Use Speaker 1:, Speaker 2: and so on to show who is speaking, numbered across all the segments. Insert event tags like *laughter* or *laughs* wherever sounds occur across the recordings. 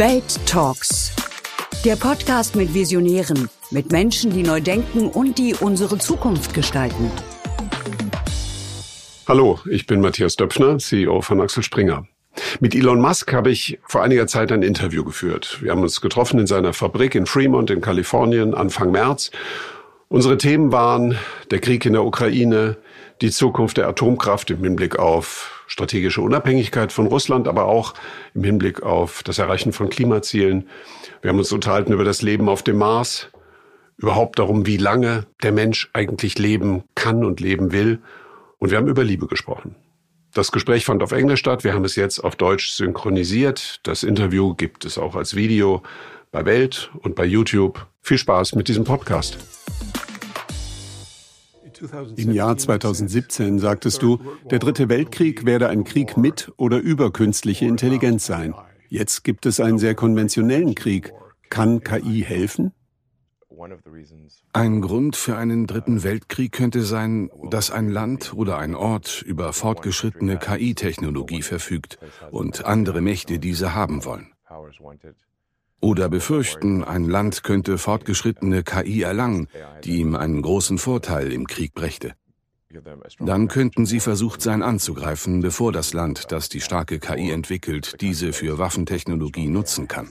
Speaker 1: Welt Talks. Der Podcast mit Visionären, mit Menschen, die neu denken und die unsere Zukunft gestalten.
Speaker 2: Hallo, ich bin Matthias Döpfner, CEO von Axel Springer. Mit Elon Musk habe ich vor einiger Zeit ein Interview geführt. Wir haben uns getroffen in seiner Fabrik in Fremont in Kalifornien Anfang März. Unsere Themen waren der Krieg in der Ukraine, die Zukunft der Atomkraft im Hinblick auf strategische Unabhängigkeit von Russland, aber auch im Hinblick auf das Erreichen von Klimazielen. Wir haben uns unterhalten über das Leben auf dem Mars, überhaupt darum, wie lange der Mensch eigentlich leben kann und leben will. Und wir haben über Liebe gesprochen. Das Gespräch fand auf Englisch statt. Wir haben es jetzt auf Deutsch synchronisiert. Das Interview gibt es auch als Video bei Welt und bei YouTube. Viel Spaß mit diesem Podcast. Im Jahr 2017 sagtest du, der dritte Weltkrieg werde ein Krieg mit oder über künstliche Intelligenz sein. Jetzt gibt es einen sehr konventionellen Krieg. Kann KI helfen?
Speaker 3: Ein Grund für einen dritten Weltkrieg könnte sein, dass ein Land oder ein Ort über fortgeschrittene KI-Technologie verfügt und andere Mächte diese haben wollen. Oder befürchten, ein Land könnte fortgeschrittene KI erlangen, die ihm einen großen Vorteil im Krieg brächte. Dann könnten sie versucht sein anzugreifen, bevor das Land, das die starke KI entwickelt, diese für Waffentechnologie nutzen kann.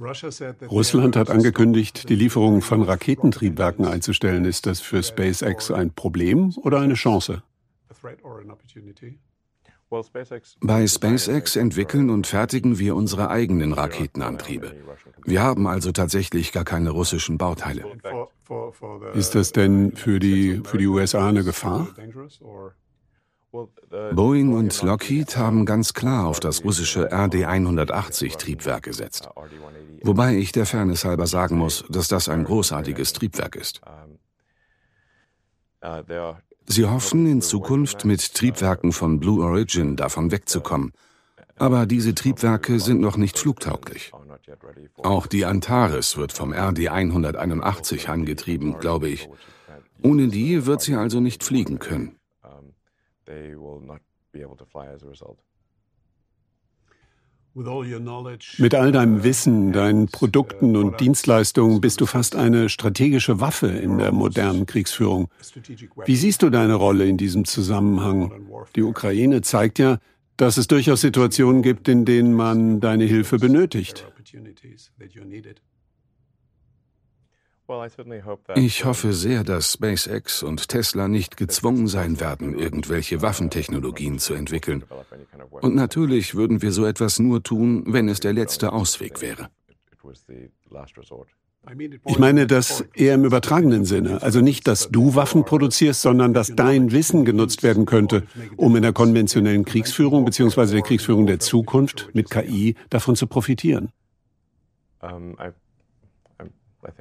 Speaker 2: Russland hat angekündigt, die Lieferung von Raketentriebwerken einzustellen. Ist das für SpaceX ein Problem oder eine Chance?
Speaker 3: Bei SpaceX entwickeln und fertigen wir unsere eigenen Raketenantriebe. Wir haben also tatsächlich gar keine russischen Bauteile.
Speaker 2: Ist das denn für die, für die USA eine Gefahr?
Speaker 3: Boeing und Lockheed haben ganz klar auf das russische RD-180-Triebwerk gesetzt. Wobei ich der Fairness halber sagen muss, dass das ein großartiges Triebwerk ist. Sie hoffen in Zukunft mit Triebwerken von Blue Origin davon wegzukommen. Aber diese Triebwerke sind noch nicht flugtauglich. Auch die Antares wird vom RD-181 angetrieben, glaube ich. Ohne die wird sie also nicht fliegen können.
Speaker 2: Mit all deinem Wissen, deinen Produkten und Dienstleistungen bist du fast eine strategische Waffe in der modernen Kriegsführung. Wie siehst du deine Rolle in diesem Zusammenhang? Die Ukraine zeigt ja, dass es durchaus Situationen gibt, in denen man deine Hilfe benötigt.
Speaker 3: Ich hoffe sehr, dass SpaceX und Tesla nicht gezwungen sein werden, irgendwelche Waffentechnologien zu entwickeln. Und natürlich würden wir so etwas nur tun, wenn es der letzte Ausweg wäre.
Speaker 2: Ich meine das eher im übertragenen Sinne. Also nicht, dass du Waffen produzierst, sondern dass dein Wissen genutzt werden könnte, um in der konventionellen Kriegsführung bzw. der Kriegsführung der Zukunft mit KI davon zu profitieren.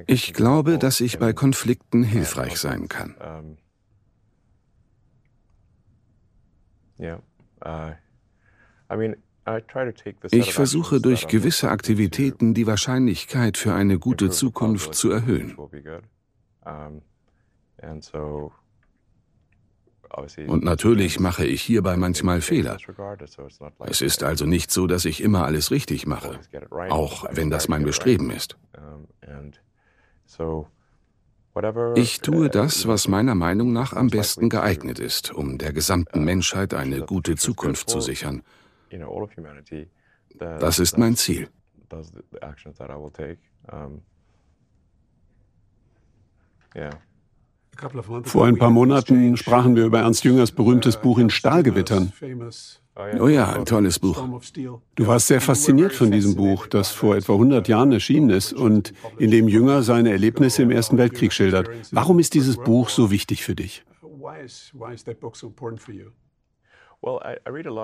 Speaker 3: Ich glaube, dass ich bei Konflikten hilfreich sein kann. Ich versuche durch gewisse Aktivitäten die Wahrscheinlichkeit für eine gute Zukunft zu erhöhen. Und natürlich mache ich hierbei manchmal Fehler. Es ist also nicht so, dass ich immer alles richtig mache, auch wenn das mein Bestreben ist. Ich tue das, was meiner Meinung nach am besten geeignet ist, um der gesamten Menschheit eine gute Zukunft zu sichern. Das ist mein Ziel.
Speaker 2: Vor ein paar Monaten sprachen wir über Ernst Jüngers berühmtes Buch in Stahlgewittern.
Speaker 3: Oh ja, ein tolles Buch.
Speaker 2: Du warst sehr fasziniert von diesem Buch, das vor etwa 100 Jahren erschienen ist und in dem Jünger seine Erlebnisse im Ersten Weltkrieg schildert. Warum ist dieses Buch so wichtig für dich?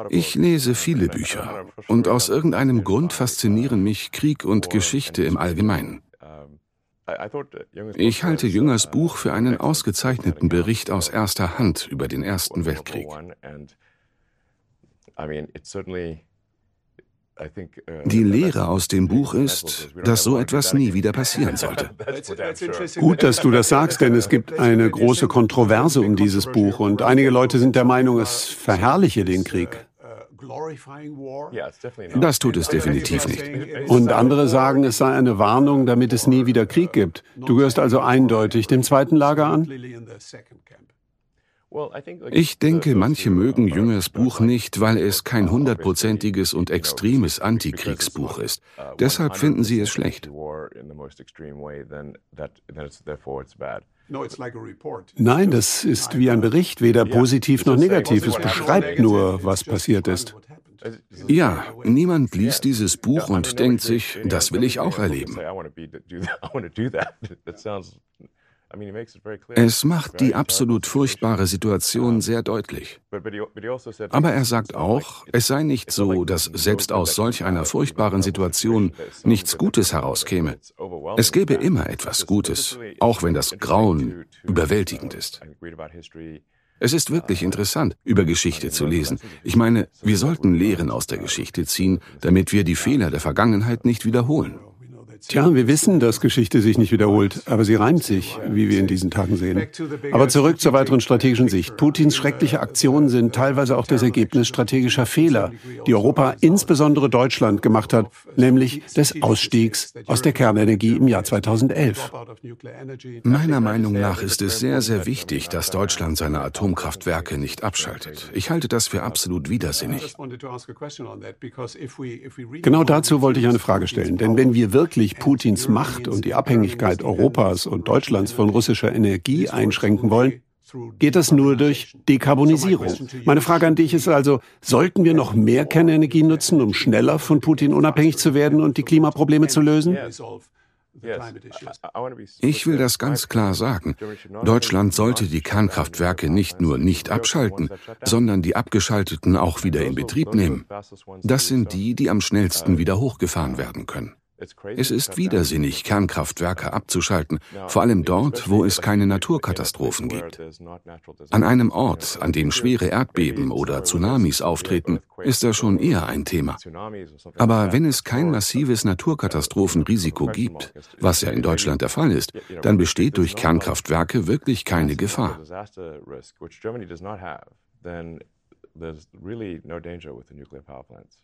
Speaker 3: Ich lese viele Bücher und aus irgendeinem Grund faszinieren mich Krieg und Geschichte im Allgemeinen. Ich halte Jüngers Buch für einen ausgezeichneten Bericht aus erster Hand über den Ersten Weltkrieg. Die Lehre aus dem Buch ist, dass so etwas nie wieder passieren *laughs* sollte.
Speaker 2: Gut, dass du das sagst, denn es gibt eine große Kontroverse um dieses Buch und einige Leute sind der Meinung, es verherrliche den Krieg.
Speaker 3: Das tut es definitiv nicht.
Speaker 2: Und andere sagen, es sei eine Warnung, damit es nie wieder Krieg gibt. Du gehörst also eindeutig dem zweiten Lager an?
Speaker 3: Ich denke, manche mögen Jüngers Buch nicht, weil es kein hundertprozentiges und extremes Antikriegsbuch ist. Deshalb finden sie es schlecht.
Speaker 2: Nein, das ist wie ein Bericht, weder positiv noch negativ. Es beschreibt nur, was passiert ist.
Speaker 3: Ja, niemand liest dieses Buch und denkt sich, das will ich auch erleben. *laughs* Es macht die absolut furchtbare Situation sehr deutlich. Also Aber er sagt auch, es sei nicht so, dass selbst aus solch einer furchtbaren Situation nichts Gutes herauskäme. Es gäbe immer etwas Gutes, auch wenn das Grauen überwältigend ist. Es ist wirklich interessant, über Geschichte zu lesen. Ich meine, wir sollten Lehren aus der Geschichte ziehen, damit wir die Fehler der Vergangenheit nicht wiederholen.
Speaker 2: Tja, wir wissen, dass Geschichte sich nicht wiederholt, aber sie reimt sich, wie wir in diesen Tagen sehen. Aber zurück zur weiteren strategischen Sicht. Putins schreckliche Aktionen sind teilweise auch das Ergebnis strategischer Fehler, die Europa, insbesondere Deutschland, gemacht hat, nämlich des Ausstiegs aus der Kernenergie im Jahr 2011.
Speaker 3: Meiner Meinung nach ist es sehr, sehr wichtig, dass Deutschland seine Atomkraftwerke nicht abschaltet. Ich halte das für absolut widersinnig.
Speaker 2: Genau dazu wollte ich eine Frage stellen, denn wenn wir wirklich Putins Macht und die Abhängigkeit Europas und Deutschlands von russischer Energie einschränken wollen, geht das nur durch Dekarbonisierung. Meine Frage an dich ist also, sollten wir noch mehr Kernenergie nutzen, um schneller von Putin unabhängig zu werden und die Klimaprobleme zu lösen?
Speaker 3: Ich will das ganz klar sagen. Deutschland sollte die Kernkraftwerke nicht nur nicht abschalten, sondern die abgeschalteten auch wieder in Betrieb nehmen. Das sind die, die am schnellsten wieder hochgefahren werden können. Es ist widersinnig, Kernkraftwerke abzuschalten, vor allem dort, wo es keine Naturkatastrophen gibt. An einem Ort, an dem schwere Erdbeben oder Tsunamis auftreten, ist das schon eher ein Thema. Aber wenn es kein massives Naturkatastrophenrisiko gibt, was ja in Deutschland der Fall ist, dann besteht durch Kernkraftwerke wirklich keine Gefahr.
Speaker 2: There's really no danger with the nuclear power plants.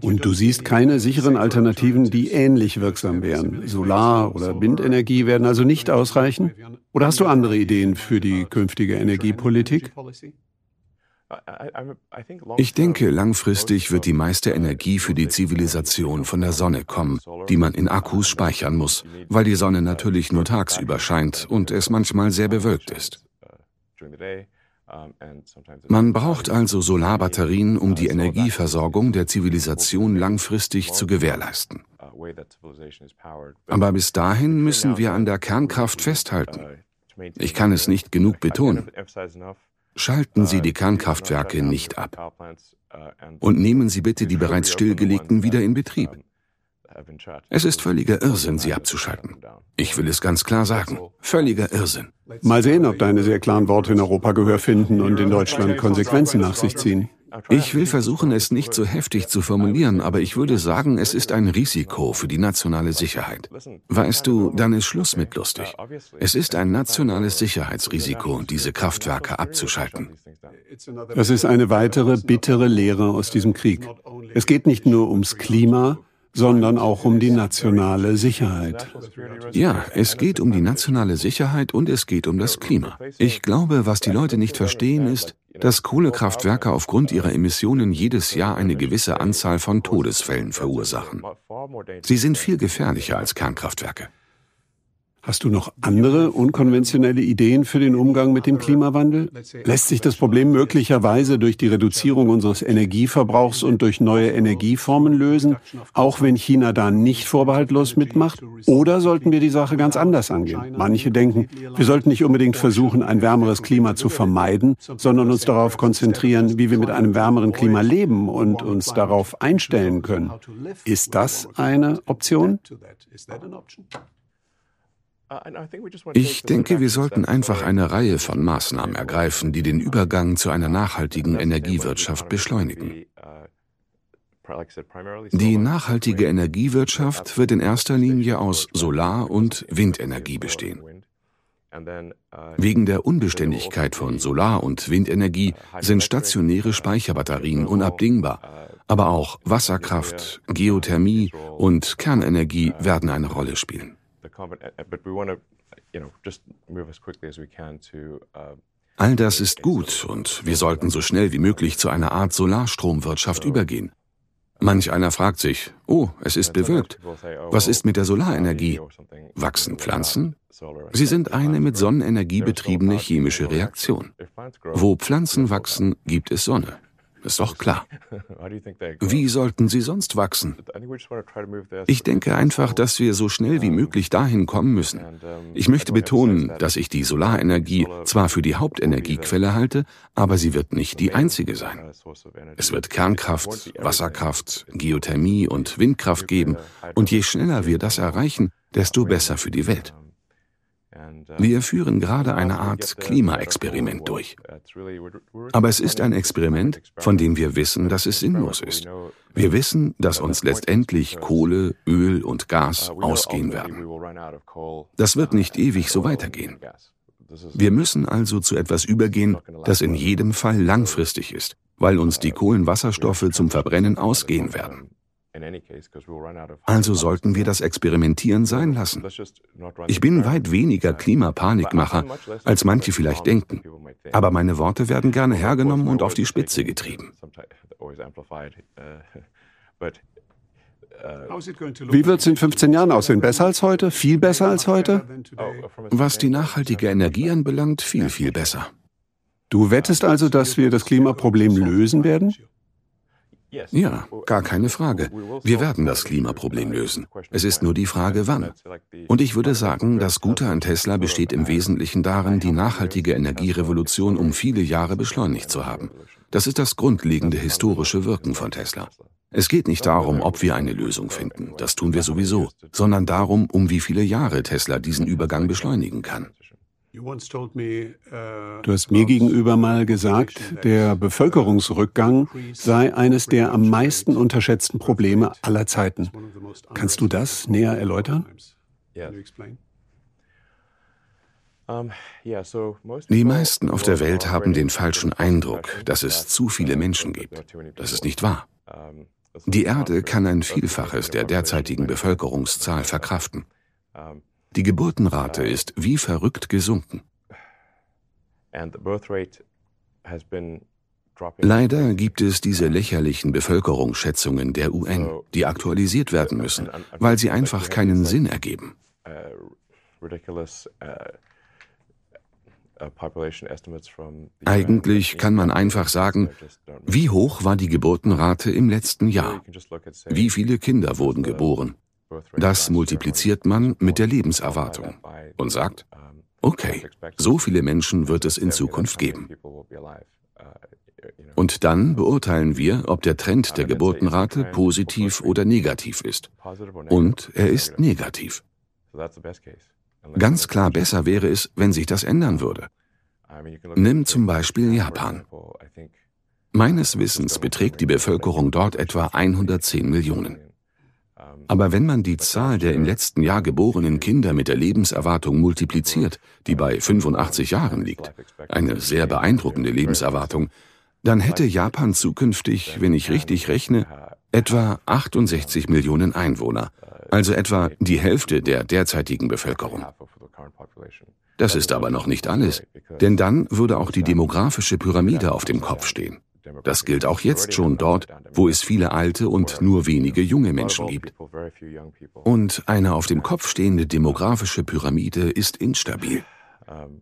Speaker 2: Und du siehst keine sicheren Alternativen, die ähnlich wirksam wären. Solar- oder Windenergie werden also nicht ausreichen? Oder hast du andere Ideen für die künftige Energiepolitik?
Speaker 3: Ich denke, langfristig wird die meiste Energie für die Zivilisation von der Sonne kommen, die man in Akkus speichern muss, weil die Sonne natürlich nur tagsüber scheint und es manchmal sehr bewölkt ist. Man braucht also Solarbatterien, um die Energieversorgung der Zivilisation langfristig zu gewährleisten. Aber bis dahin müssen wir an der Kernkraft festhalten. Ich kann es nicht genug betonen. Schalten Sie die Kernkraftwerke nicht ab. Und nehmen Sie bitte die bereits stillgelegten wieder in Betrieb. Es ist völliger Irrsinn, sie abzuschalten. Ich will es ganz klar sagen. Völliger Irrsinn.
Speaker 2: Mal sehen, ob deine sehr klaren Worte in Europa Gehör finden und in Deutschland Konsequenzen nach sich ziehen.
Speaker 3: Ich will versuchen, es nicht so heftig zu formulieren, aber ich würde sagen, es ist ein Risiko für die nationale Sicherheit. Weißt du, dann ist Schluss mit lustig. Es ist ein nationales Sicherheitsrisiko, diese Kraftwerke abzuschalten.
Speaker 2: Das ist eine weitere bittere Lehre aus diesem Krieg. Es geht nicht nur ums Klima, sondern auch um die nationale Sicherheit.
Speaker 3: Ja, es geht um die nationale Sicherheit und es geht um das Klima. Ich glaube, was die Leute nicht verstehen, ist, dass Kohlekraftwerke aufgrund ihrer Emissionen jedes Jahr eine gewisse Anzahl von Todesfällen verursachen. Sie sind viel gefährlicher als Kernkraftwerke.
Speaker 2: Hast du noch andere unkonventionelle Ideen für den Umgang mit dem Klimawandel? Lässt sich das Problem möglicherweise durch die Reduzierung unseres Energieverbrauchs und durch neue Energieformen lösen, auch wenn China da nicht vorbehaltlos mitmacht? Oder sollten wir die Sache ganz anders angehen? Manche denken, wir sollten nicht unbedingt versuchen, ein wärmeres Klima zu vermeiden, sondern uns darauf konzentrieren, wie wir mit einem wärmeren Klima leben und uns darauf einstellen können. Ist das eine Option?
Speaker 3: Ich denke, wir sollten einfach eine Reihe von Maßnahmen ergreifen, die den Übergang zu einer nachhaltigen Energiewirtschaft beschleunigen. Die nachhaltige Energiewirtschaft wird in erster Linie aus Solar- und Windenergie bestehen. Wegen der Unbeständigkeit von Solar- und Windenergie sind stationäre Speicherbatterien unabdingbar, aber auch Wasserkraft, Geothermie und Kernenergie werden eine Rolle spielen. All das ist gut und wir sollten so schnell wie möglich zu einer Art Solarstromwirtschaft übergehen. Manch einer fragt sich, oh, es ist bewölkt. Oh, Was ist mit der Solarenergie? Wachsen Pflanzen? Sie sind eine mit Sonnenenergie betriebene chemische Reaktion. Wo Pflanzen wachsen, gibt es Sonne. Ist doch klar. *laughs* Wie sollten sie sonst wachsen? Ich denke einfach, dass wir so schnell wie möglich dahin kommen müssen. Ich möchte betonen, dass ich die Solarenergie zwar für die Hauptenergiequelle halte, aber sie wird nicht die einzige sein. Es wird Kernkraft, Wasserkraft, Geothermie und Windkraft geben, und je schneller wir das erreichen, desto besser für die Welt. Wir führen gerade eine Art Klimaexperiment durch. Aber es ist ein Experiment, von dem wir wissen, dass es sinnlos ist. Wir wissen, dass uns letztendlich Kohle, Öl und Gas ausgehen werden. Das wird nicht ewig so weitergehen. Wir müssen also zu etwas übergehen, das in jedem Fall langfristig ist, weil uns die Kohlenwasserstoffe zum Verbrennen ausgehen werden. Also sollten wir das Experimentieren sein lassen. Ich bin weit weniger Klimapanikmacher, als manche vielleicht denken. Aber meine Worte werden gerne hergenommen und auf die Spitze getrieben. *laughs*
Speaker 2: Wie wird es in 15 Jahren aussehen? Besser als heute? Viel besser als heute?
Speaker 3: Was die nachhaltige Energie anbelangt, viel, viel besser.
Speaker 2: Du wettest also, dass wir das Klimaproblem lösen werden?
Speaker 3: Ja, gar keine Frage. Wir werden das Klimaproblem lösen. Es ist nur die Frage, wann. Und ich würde sagen, das Gute an Tesla besteht im Wesentlichen darin, die nachhaltige Energierevolution um viele Jahre beschleunigt zu haben. Das ist das grundlegende historische Wirken von Tesla. Es geht nicht darum, ob wir eine Lösung finden, das tun wir sowieso, sondern darum, um wie viele Jahre Tesla diesen Übergang beschleunigen kann.
Speaker 2: Du hast mir gegenüber mal gesagt, der Bevölkerungsrückgang sei eines der am meisten unterschätzten Probleme aller Zeiten. Kannst du das näher erläutern?
Speaker 3: Die meisten auf der Welt haben den falschen Eindruck, dass es zu viele Menschen gibt. Das ist nicht wahr. Die Erde kann ein Vielfaches der derzeitigen Bevölkerungszahl verkraften. Die Geburtenrate ist wie verrückt gesunken. Leider gibt es diese lächerlichen Bevölkerungsschätzungen der UN, die aktualisiert werden müssen, weil sie einfach keinen Sinn ergeben. Uh, Eigentlich kann man einfach sagen, wie hoch war die Geburtenrate im letzten Jahr? Wie viele Kinder wurden geboren? Das multipliziert man mit der Lebenserwartung und sagt, okay, so viele Menschen wird es in Zukunft geben. Und dann beurteilen wir, ob der Trend der Geburtenrate positiv oder negativ ist. Und er ist negativ. Ganz klar besser wäre es, wenn sich das ändern würde. Nimm zum Beispiel Japan. Meines Wissens beträgt die Bevölkerung dort etwa 110 Millionen. Aber wenn man die Zahl der im letzten Jahr geborenen Kinder mit der Lebenserwartung multipliziert, die bei 85 Jahren liegt, eine sehr beeindruckende Lebenserwartung, dann hätte Japan zukünftig, wenn ich richtig rechne, etwa 68 Millionen Einwohner, also etwa die Hälfte der derzeitigen Bevölkerung. Das ist aber noch nicht alles, denn dann würde auch die demografische Pyramide auf dem Kopf stehen. Das gilt auch jetzt schon dort, wo es viele alte und nur wenige junge Menschen gibt. Und eine auf dem Kopf stehende demografische Pyramide ist instabil.
Speaker 2: Also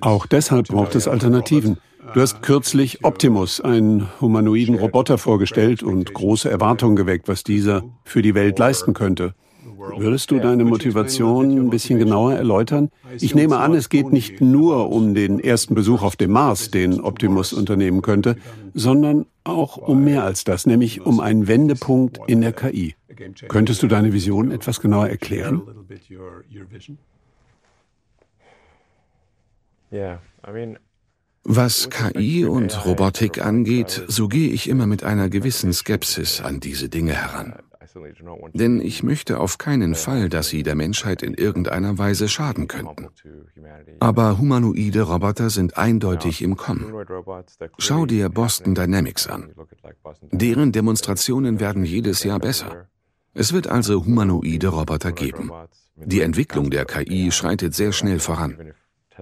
Speaker 2: Auch deshalb braucht es Alternativen. Du hast kürzlich Optimus, einen humanoiden Roboter, vorgestellt und große Erwartungen geweckt, was dieser für die Welt leisten könnte. Würdest du deine Motivation ein bisschen genauer erläutern? Ich nehme an, es geht nicht nur um den ersten Besuch auf dem Mars, den Optimus unternehmen könnte, sondern auch um mehr als das, nämlich um einen Wendepunkt in der KI. Könntest du deine Vision etwas genauer erklären?
Speaker 3: Was KI und Robotik angeht, so gehe ich immer mit einer gewissen Skepsis an diese Dinge heran. Denn ich möchte auf keinen Fall, dass sie der Menschheit in irgendeiner Weise schaden könnten. Aber humanoide Roboter sind eindeutig im Kommen. Schau dir Boston Dynamics an. Deren Demonstrationen werden jedes Jahr besser. Es wird also humanoide Roboter geben. Die Entwicklung der KI schreitet sehr schnell voran.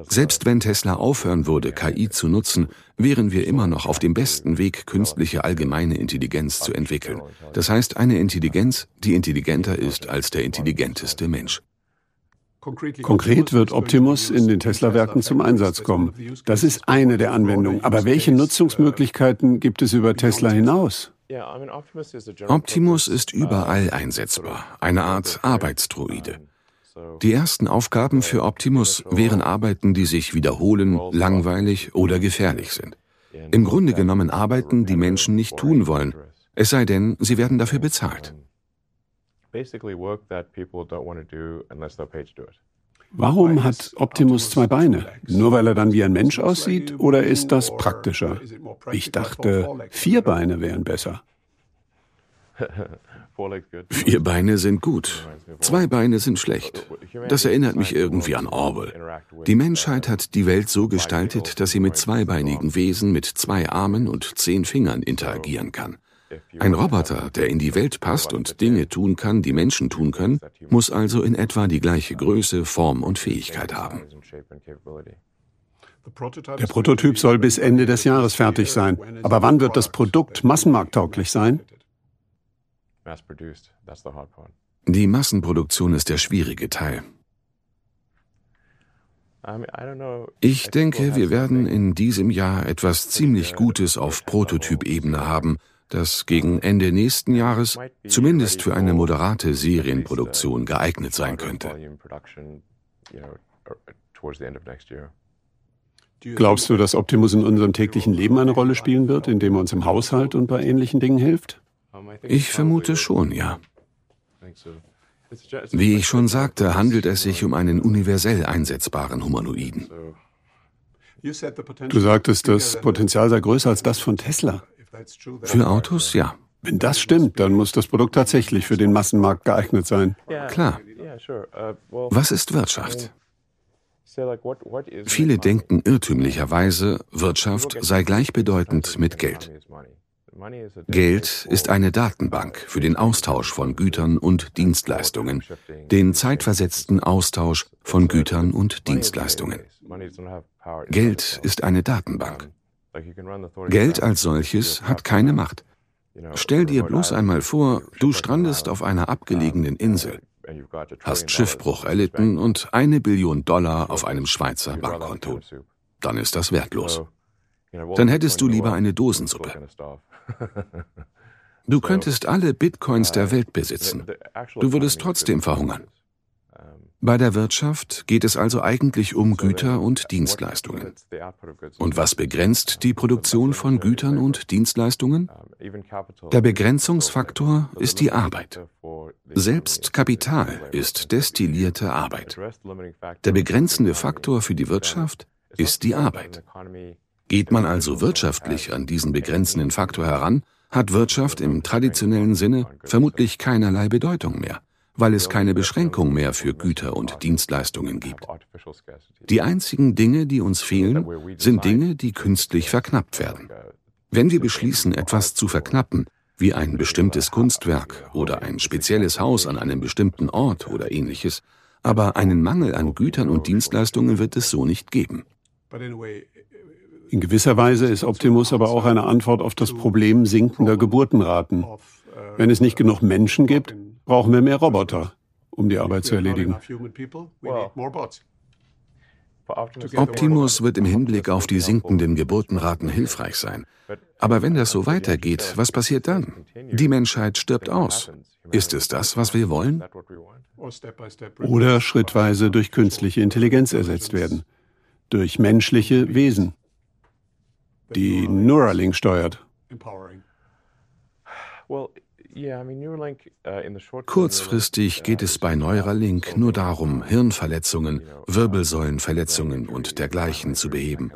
Speaker 3: Selbst wenn Tesla aufhören würde, KI zu nutzen, wären wir immer noch auf dem besten Weg, künstliche allgemeine Intelligenz zu entwickeln. Das heißt eine Intelligenz, die intelligenter ist als der intelligenteste Mensch.
Speaker 2: Konkret wird Optimus in den Tesla-Werken zum Einsatz kommen. Das ist eine der Anwendungen. Aber welche Nutzungsmöglichkeiten gibt es über Tesla hinaus?
Speaker 3: Optimus ist überall einsetzbar, eine Art Arbeitsdroide. Die ersten Aufgaben für Optimus wären Arbeiten, die sich wiederholen, langweilig oder gefährlich sind. Im Grunde genommen Arbeiten, die Menschen nicht tun wollen, es sei denn, sie werden dafür bezahlt.
Speaker 2: Warum hat Optimus zwei Beine? Nur weil er dann wie ein Mensch aussieht oder ist das praktischer? Ich dachte, vier Beine wären besser. *laughs*
Speaker 3: Vier Beine sind gut, zwei Beine sind schlecht. Das erinnert mich irgendwie an Orwell. Die Menschheit hat die Welt so gestaltet, dass sie mit zweibeinigen Wesen mit zwei Armen und zehn Fingern interagieren kann. Ein Roboter, der in die Welt passt und Dinge tun kann, die Menschen tun können, muss also in etwa die gleiche Größe, Form und Fähigkeit haben.
Speaker 2: Der Prototyp soll bis Ende des Jahres fertig sein. Aber wann wird das Produkt massenmarkttauglich sein?
Speaker 3: Die Massenproduktion ist der schwierige Teil. Ich denke, wir werden in diesem Jahr etwas ziemlich Gutes auf Prototypebene haben, das gegen Ende nächsten Jahres zumindest für eine moderate Serienproduktion geeignet sein könnte.
Speaker 2: Glaubst du, dass Optimus in unserem täglichen Leben eine Rolle spielen wird, indem er uns im Haushalt und bei ähnlichen Dingen hilft?
Speaker 3: Ich vermute schon, ja. Wie ich schon sagte, handelt es sich um einen universell einsetzbaren Humanoiden.
Speaker 2: Du sagtest, das Potenzial sei größer als das von Tesla.
Speaker 3: Für Autos, ja.
Speaker 2: Wenn das stimmt, dann muss das Produkt tatsächlich für den Massenmarkt geeignet sein.
Speaker 3: Klar. Was ist Wirtschaft? Viele denken irrtümlicherweise, Wirtschaft sei gleichbedeutend mit Geld. Geld ist eine Datenbank für den Austausch von Gütern und Dienstleistungen, den zeitversetzten Austausch von Gütern und Dienstleistungen. Geld ist eine Datenbank. Geld als solches hat keine Macht. Stell dir bloß einmal vor, du strandest auf einer abgelegenen Insel, hast Schiffbruch erlitten und eine Billion Dollar auf einem Schweizer Bankkonto. Dann ist das wertlos. Dann hättest du lieber eine Dosensuppe. Du könntest alle Bitcoins der Welt besitzen. Du würdest trotzdem verhungern. Bei der Wirtschaft geht es also eigentlich um Güter und Dienstleistungen. Und was begrenzt die Produktion von Gütern und Dienstleistungen? Der Begrenzungsfaktor ist die Arbeit. Selbst Kapital ist destillierte Arbeit. Der begrenzende Faktor für die Wirtschaft ist die Arbeit. Geht man also wirtschaftlich an diesen begrenzenden Faktor heran, hat Wirtschaft im traditionellen Sinne vermutlich keinerlei Bedeutung mehr, weil es keine Beschränkung mehr für Güter und Dienstleistungen gibt. Die einzigen Dinge, die uns fehlen, sind Dinge, die künstlich verknappt werden. Wenn wir beschließen, etwas zu verknappen, wie ein bestimmtes Kunstwerk oder ein spezielles Haus an einem bestimmten Ort oder ähnliches, aber einen Mangel an Gütern und Dienstleistungen wird es so nicht geben.
Speaker 2: In gewisser Weise ist Optimus aber auch eine Antwort auf das Problem sinkender Geburtenraten. Wenn es nicht genug Menschen gibt, brauchen wir mehr Roboter, um die Arbeit zu erledigen.
Speaker 3: Optimus wird im Hinblick auf die sinkenden Geburtenraten hilfreich sein. Aber wenn das so weitergeht, was passiert dann? Die Menschheit stirbt aus. Ist es das, was wir wollen?
Speaker 2: Oder schrittweise durch künstliche Intelligenz ersetzt werden. Durch menschliche Wesen, die Neuralink steuert.
Speaker 3: Kurzfristig geht es bei Neuralink nur darum, Hirnverletzungen, Wirbelsäulenverletzungen und dergleichen zu beheben.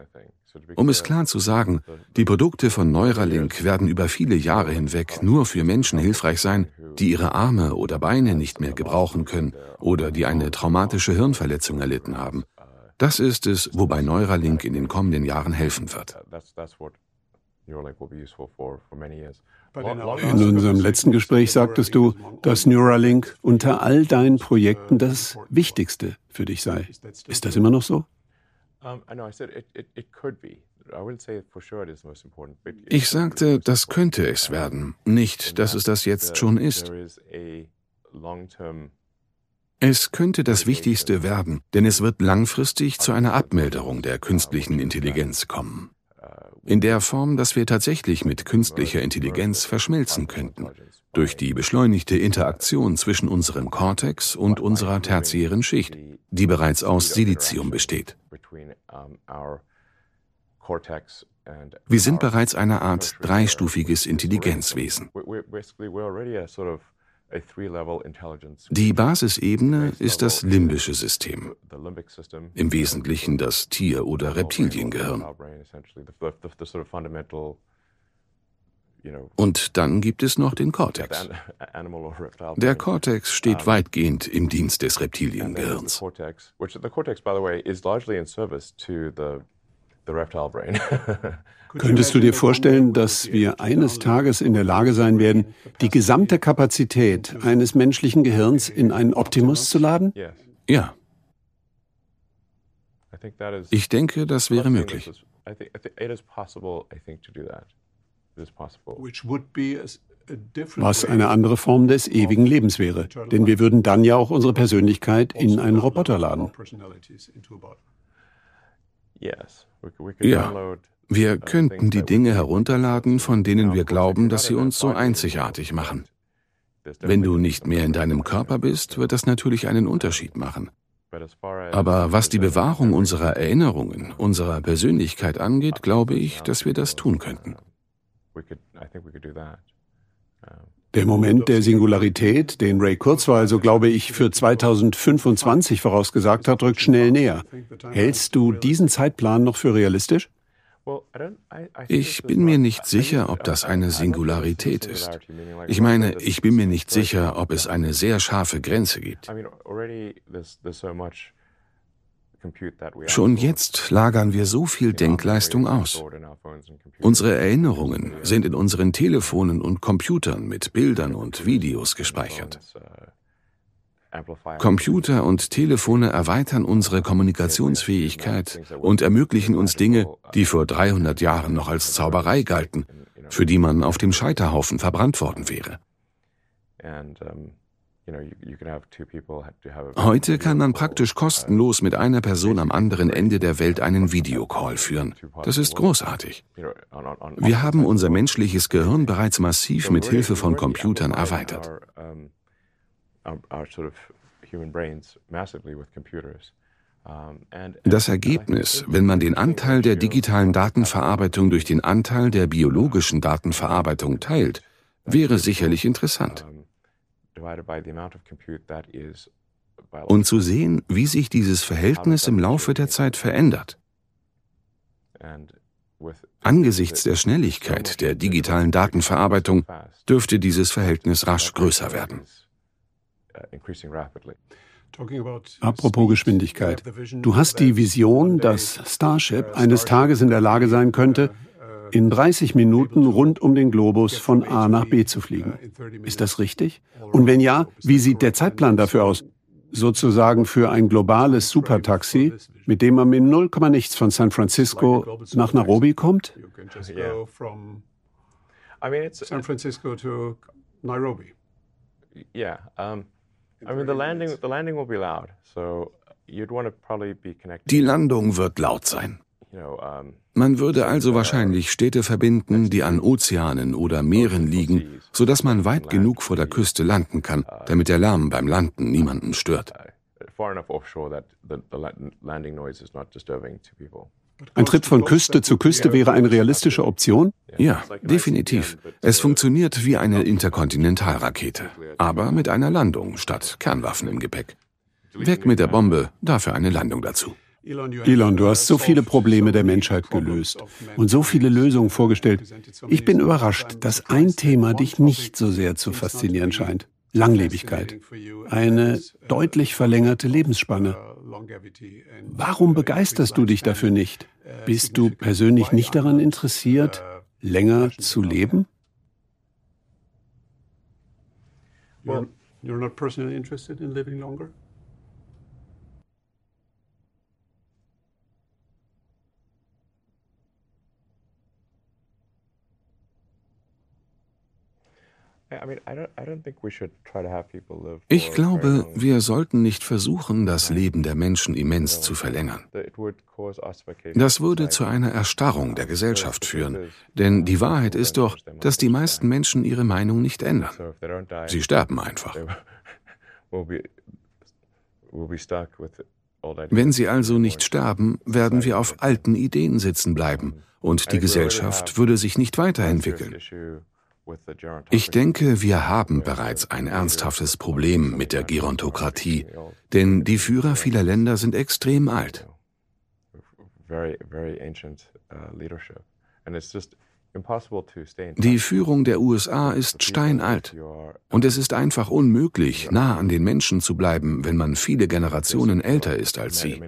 Speaker 3: Um es klar zu sagen, die Produkte von Neuralink werden über viele Jahre hinweg nur für Menschen hilfreich sein, die ihre Arme oder Beine nicht mehr gebrauchen können oder die eine traumatische Hirnverletzung erlitten haben. Das ist es, wobei Neuralink in den kommenden Jahren helfen wird.
Speaker 2: In unserem letzten Gespräch sagtest du, dass Neuralink unter all deinen Projekten das Wichtigste für dich sei. Ist das immer noch so?
Speaker 3: Ich sagte, das könnte es werden, nicht, dass es das jetzt schon ist. Es könnte das Wichtigste werden, denn es wird langfristig zu einer Abmilderung der künstlichen Intelligenz kommen. In der Form, dass wir tatsächlich mit künstlicher Intelligenz verschmelzen könnten, durch die beschleunigte Interaktion zwischen unserem Kortex und unserer tertiären Schicht, die bereits aus Silizium besteht. Wir sind bereits eine Art dreistufiges Intelligenzwesen. Die Basisebene ist das limbische System, im Wesentlichen das Tier- oder Reptiliengehirn. Und dann gibt es noch den Kortex. Der Kortex steht weitgehend im Dienst des Reptiliengehirns. *laughs*
Speaker 2: Könntest du dir vorstellen, dass wir eines Tages in der Lage sein werden, die gesamte Kapazität eines menschlichen Gehirns in einen Optimus zu laden?
Speaker 3: Ja. Ich denke, das wäre möglich.
Speaker 2: Was eine andere Form des ewigen Lebens wäre. Denn wir würden dann ja auch unsere Persönlichkeit in einen Roboter laden.
Speaker 3: Ja. Wir könnten die Dinge herunterladen, von denen wir glauben, dass sie uns so einzigartig machen. Wenn du nicht mehr in deinem Körper bist, wird das natürlich einen Unterschied machen. Aber was die Bewahrung unserer Erinnerungen, unserer Persönlichkeit angeht, glaube ich, dass wir das tun könnten.
Speaker 2: Der Moment der Singularität, den Ray Kurzweil, so glaube ich, für 2025 vorausgesagt hat, rückt schnell näher. Hältst du diesen Zeitplan noch für realistisch?
Speaker 3: Ich bin mir nicht sicher, ob das eine Singularität ist. Ich meine, ich bin mir nicht sicher, ob es eine sehr scharfe Grenze gibt. Schon jetzt lagern wir so viel Denkleistung aus. Unsere Erinnerungen sind in unseren Telefonen und Computern mit Bildern und Videos gespeichert. Computer und Telefone erweitern unsere Kommunikationsfähigkeit und ermöglichen uns Dinge, die vor 300 Jahren noch als Zauberei galten, für die man auf dem Scheiterhaufen verbrannt worden wäre. Heute kann man praktisch kostenlos mit einer Person am anderen Ende der Welt einen Videocall führen. Das ist großartig. Wir haben unser menschliches Gehirn bereits massiv mit Hilfe von Computern erweitert. Das Ergebnis, wenn man den Anteil der digitalen Datenverarbeitung durch den Anteil der biologischen Datenverarbeitung teilt, wäre sicherlich interessant und zu sehen, wie sich dieses Verhältnis im Laufe der Zeit verändert. Angesichts der Schnelligkeit der digitalen Datenverarbeitung dürfte dieses Verhältnis rasch größer werden.
Speaker 2: Apropos Geschwindigkeit. Du hast die Vision, dass Starship eines Tages in der Lage sein könnte, in 30 Minuten rund um den Globus von A nach B zu fliegen. Ist das richtig? Und wenn ja, wie sieht der Zeitplan dafür aus? sozusagen für ein globales Supertaxi, mit dem man mit 0, nichts von San Francisco nach Nairobi kommt? San Francisco to Nairobi.
Speaker 4: Yeah, um, I mean the landing the landing will be loud, so you'd want to probably be connected.
Speaker 3: Die Landung wird laut sein. Man würde also wahrscheinlich Städte verbinden, die an Ozeanen oder Meeren liegen, sodass man weit genug vor der Küste landen kann, damit der Lärm beim Landen niemanden stört.
Speaker 2: Ein Trip von Küste zu Küste wäre eine realistische Option?
Speaker 3: Ja, definitiv. Es funktioniert wie eine Interkontinentalrakete, aber mit einer Landung statt Kernwaffen im Gepäck. Weg mit der Bombe, dafür eine Landung dazu.
Speaker 2: Elon, du hast so viele Probleme der Menschheit gelöst und so viele Lösungen vorgestellt. Ich bin überrascht, dass ein Thema dich nicht so sehr zu faszinieren scheint. Langlebigkeit. Eine deutlich verlängerte Lebensspanne. Warum begeisterst du dich dafür nicht? Bist du persönlich nicht daran interessiert, länger zu leben? You're, you're not personally interested in living longer?
Speaker 3: Ich glaube, wir sollten nicht versuchen, das Leben der Menschen immens zu verlängern. Das würde zu einer Erstarrung der Gesellschaft führen, denn die Wahrheit ist doch, dass die meisten Menschen ihre Meinung nicht ändern. Sie sterben einfach. *laughs* Wenn sie also nicht sterben, werden wir auf alten Ideen sitzen bleiben und die Gesellschaft würde sich nicht weiterentwickeln. Ich denke, wir haben bereits ein ernsthaftes Problem mit der Gerontokratie, denn die Führer vieler Länder sind extrem alt. Die Führung der USA ist steinalt. Und es ist einfach unmöglich, nah an den Menschen zu bleiben, wenn man viele Generationen älter ist als sie.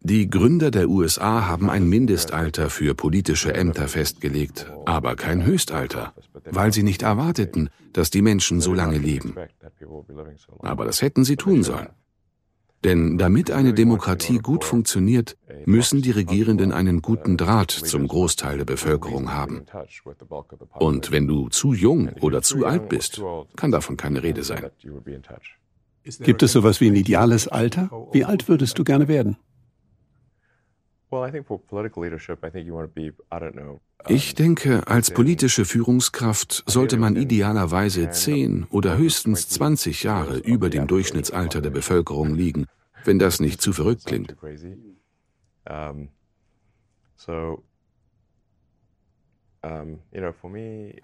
Speaker 3: Die Gründer der USA haben ein Mindestalter für politische Ämter festgelegt, aber kein Höchstalter, weil sie nicht erwarteten, dass die Menschen so lange leben. Aber das hätten sie tun sollen. Denn damit eine Demokratie gut funktioniert, müssen die Regierenden einen guten Draht zum Großteil der Bevölkerung haben. Und wenn du zu jung oder zu alt bist, kann davon keine Rede sein.
Speaker 2: Gibt es sowas wie ein ideales Alter? Wie alt würdest du gerne werden?
Speaker 3: Ich denke, als politische Führungskraft sollte man idealerweise 10 oder höchstens 20 Jahre über dem Durchschnittsalter der Bevölkerung liegen, wenn das nicht zu verrückt klingt.